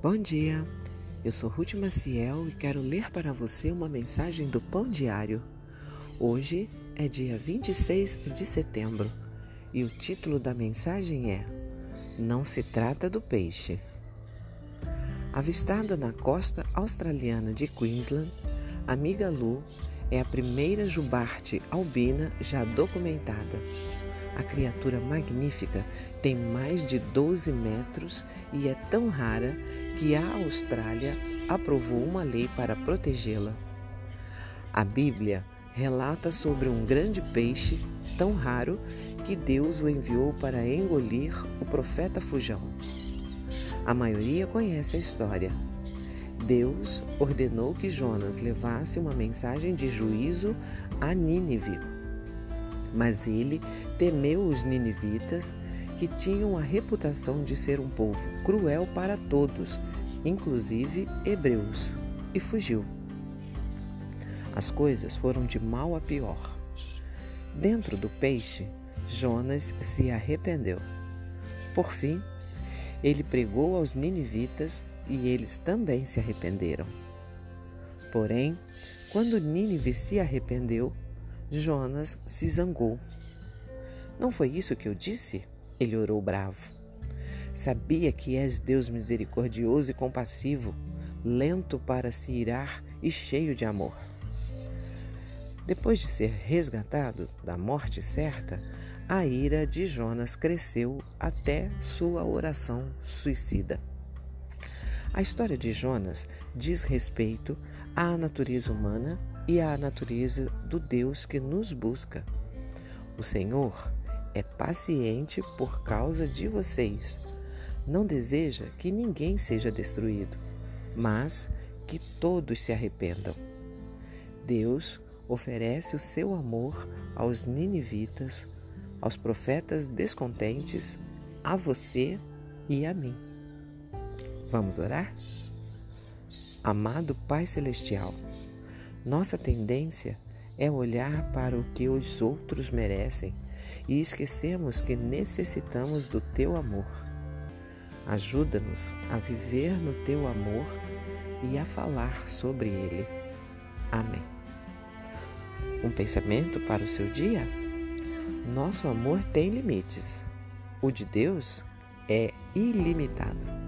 Bom dia, eu sou Ruth Maciel e quero ler para você uma mensagem do Pão Diário. Hoje é dia 26 de setembro e o título da mensagem é Não se trata do peixe. Avistada na costa australiana de Queensland, a Lu é a primeira jubarte albina já documentada. A criatura magnífica tem mais de 12 metros e é tão rara que a Austrália aprovou uma lei para protegê-la. A Bíblia relata sobre um grande peixe tão raro que Deus o enviou para engolir o profeta Fujão. A maioria conhece a história. Deus ordenou que Jonas levasse uma mensagem de juízo a Nínive mas ele temeu os ninivitas, que tinham a reputação de ser um povo cruel para todos, inclusive hebreus, e fugiu. As coisas foram de mal a pior. Dentro do peixe, Jonas se arrependeu. Por fim, ele pregou aos ninivitas e eles também se arrependeram. Porém, quando Nínive se arrependeu, Jonas se zangou. Não foi isso que eu disse? Ele orou bravo. Sabia que és Deus misericordioso e compassivo, lento para se irar e cheio de amor. Depois de ser resgatado da morte certa, a ira de Jonas cresceu até sua oração suicida. A história de Jonas diz respeito à natureza humana e à natureza do Deus que nos busca. O Senhor é paciente por causa de vocês. Não deseja que ninguém seja destruído, mas que todos se arrependam. Deus oferece o seu amor aos ninivitas, aos profetas descontentes, a você e a mim. Vamos orar? Amado Pai Celestial, nossa tendência é olhar para o que os outros merecem e esquecemos que necessitamos do teu amor. Ajuda-nos a viver no teu amor e a falar sobre ele. Amém. Um pensamento para o seu dia? Nosso amor tem limites. O de Deus é ilimitado.